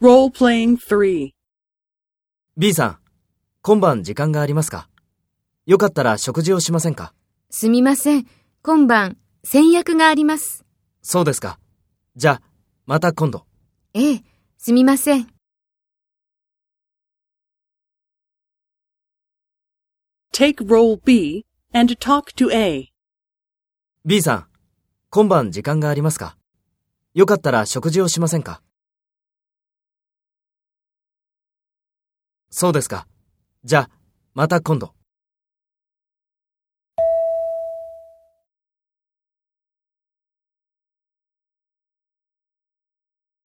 Role-playing 3. B さん、今晩時間がありますか？よかったら食事をしませんか？すみません。今晩、先約があります。そうですか。じゃあ、また今度。ええ、すみません。Take role B and talk to A. B さん、今晩時間がありますか？よかったら食事をしませんか？そうですか。じゃあ、また今度。